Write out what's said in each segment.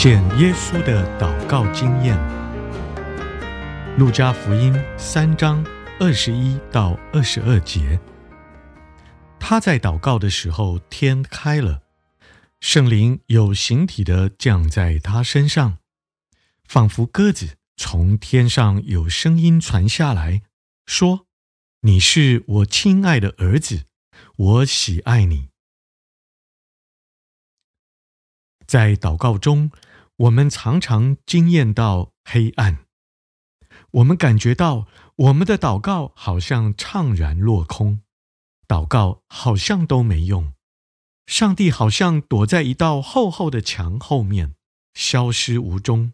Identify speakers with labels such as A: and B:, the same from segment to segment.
A: 体现耶稣的祷告经验，路加福音三章。二十一到二十二节，他在祷告的时候，天开了，圣灵有形体的降在他身上，仿佛鸽子从天上有声音传下来，说：“你是我亲爱的儿子，我喜爱你。”在祷告中，我们常常惊艳到黑暗。我们感觉到我们的祷告好像怅然落空，祷告好像都没用，上帝好像躲在一道厚厚的墙后面，消失无踪。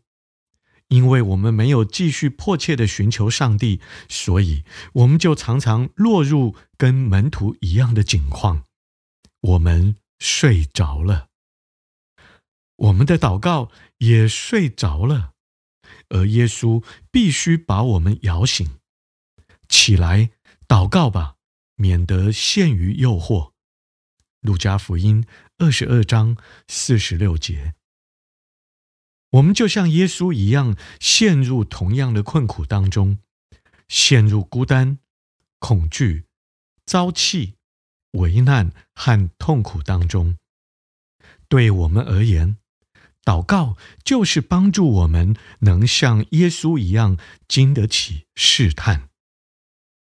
A: 因为我们没有继续迫切的寻求上帝，所以我们就常常落入跟门徒一样的境况，我们睡着了，我们的祷告也睡着了。而耶稣必须把我们摇醒，起来祷告吧，免得陷于诱惑。路加福音二十二章四十六节，我们就像耶稣一样，陷入同样的困苦当中，陷入孤单、恐惧、遭弃、危难和痛苦当中。对我们而言，祷告就是帮助我们能像耶稣一样经得起试探，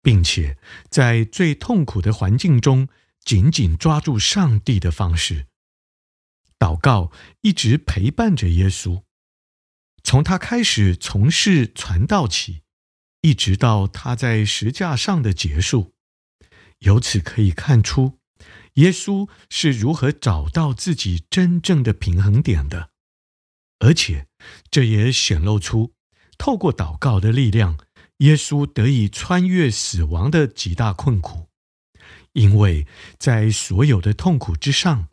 A: 并且在最痛苦的环境中紧紧抓住上帝的方式。祷告一直陪伴着耶稣，从他开始从事传道起，一直到他在十架上的结束。由此可以看出，耶稣是如何找到自己真正的平衡点的。而且，这也显露出透过祷告的力量，耶稣得以穿越死亡的极大困苦。因为在所有的痛苦之上，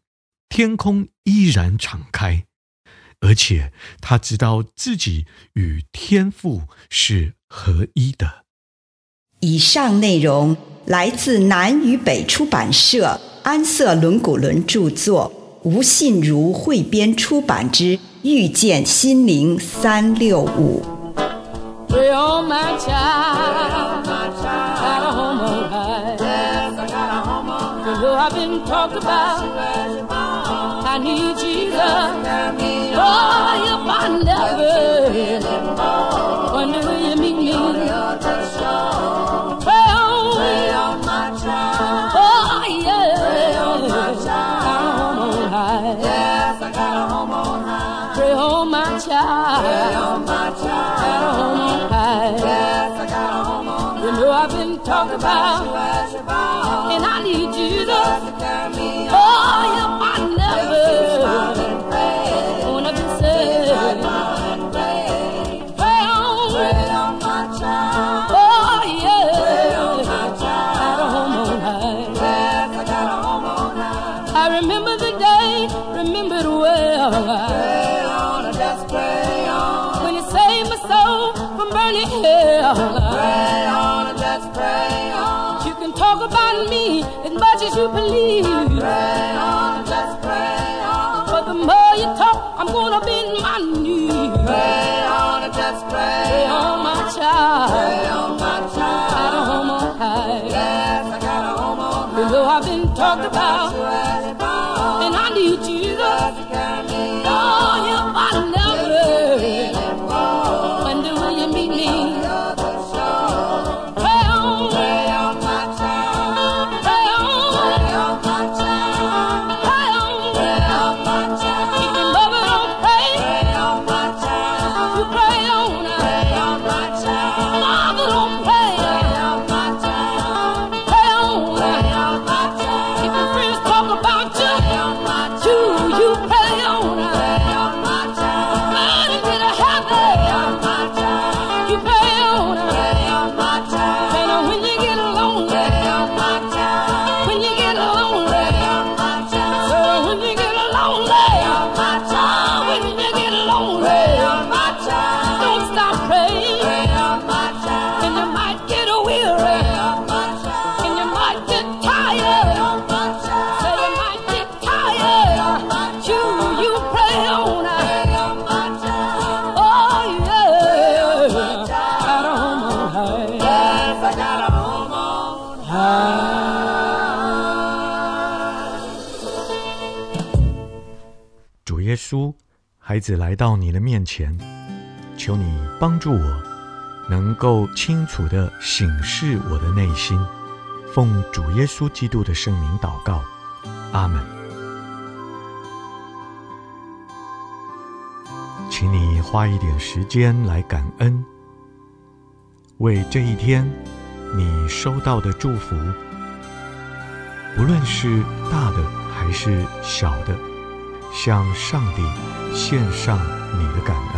A: 天空依然敞开，而且他知道自己与天父是合一的。
B: 以上内容来自南与北出版社安瑟伦古伦著作，吴信如汇编出版之《遇见心灵三六五》。
C: on my child. Got a home on high. Yes, I got a home on high. You know I've been talking about you as your. And I need you to carry me on me as much as you believe. Pray on, just pray on. But the more you talk, I'm gonna bend my knees. Pray on, just pray, on, my child. Pray on, my child. I got a home on high. Yes, I got a home on high. Though I've been talked about.
A: 主耶稣，孩子来到你的面前，求你帮助我，能够清楚地省视我的内心。奉主耶稣基督的圣名祷告。阿门。请你花一点时间来感恩，为这一天。你收到的祝福，不论是大的还是小的，向上帝献上你的感恩。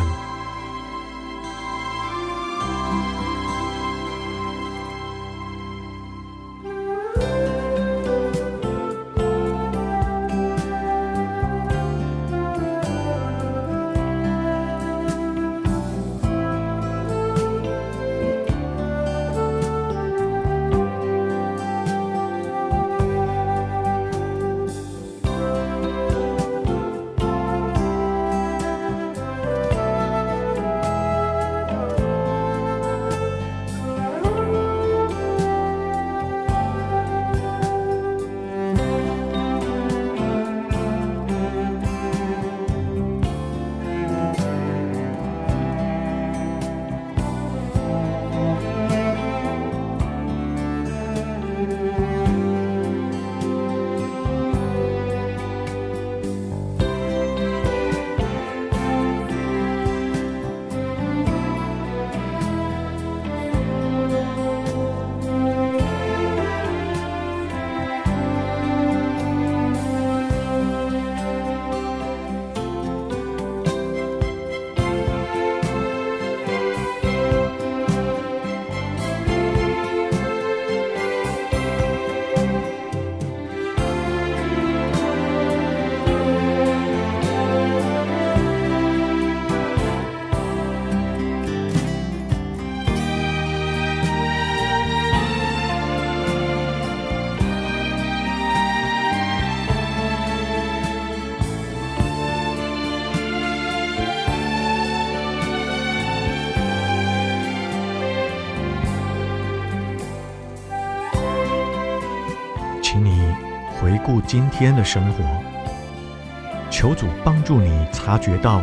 A: 顾今天的生活，求主帮助你察觉到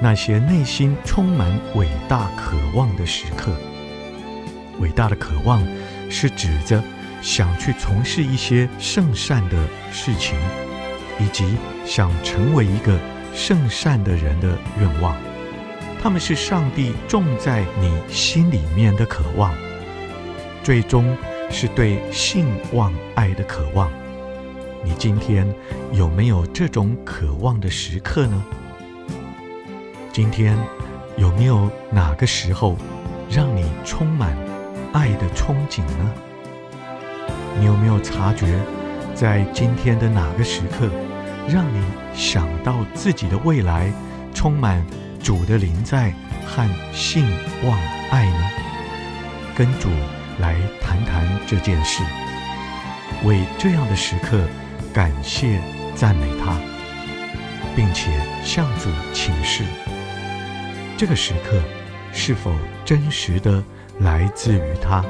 A: 那些内心充满伟大渴望的时刻。伟大的渴望是指着想去从事一些圣善的事情，以及想成为一个圣善的人的愿望。他们是上帝种在你心里面的渴望，最终。是对性望爱的渴望。你今天有没有这种渴望的时刻呢？今天有没有哪个时候让你充满爱的憧憬呢？你有没有察觉，在今天的哪个时刻，让你想到自己的未来充满主的临在和信望爱呢？跟主。来谈谈这件事，为这样的时刻感谢赞美他，并且向主请示，这个时刻是否真实的来自于他。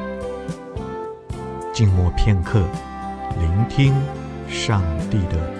A: 静默片刻，聆听上帝的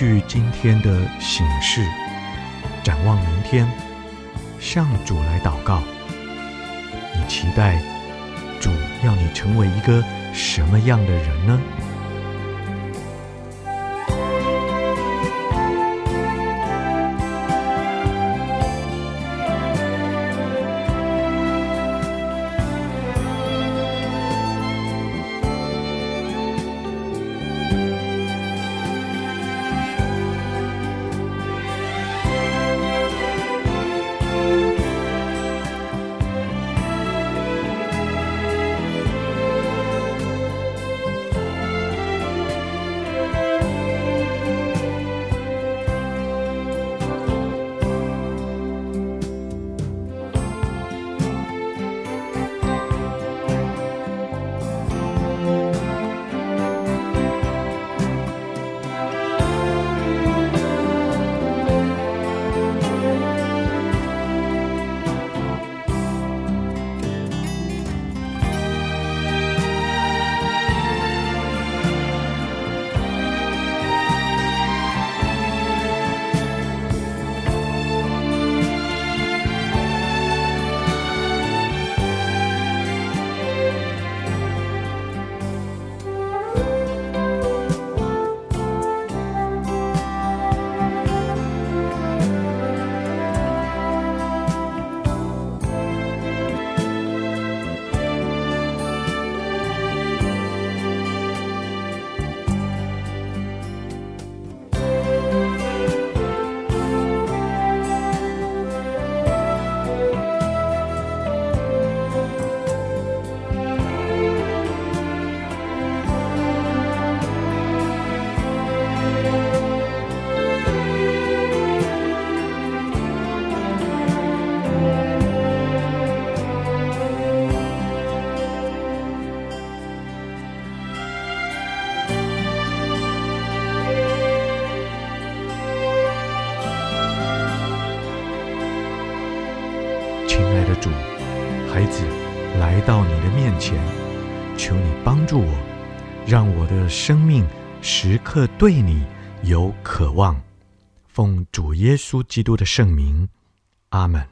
A: 去今天的省视，展望明天，向主来祷告。你期待主要你成为一个什么样的人呢？子来到你的面前，求你帮助我，让我的生命时刻对你有渴望。奉主耶稣基督的圣名，阿门。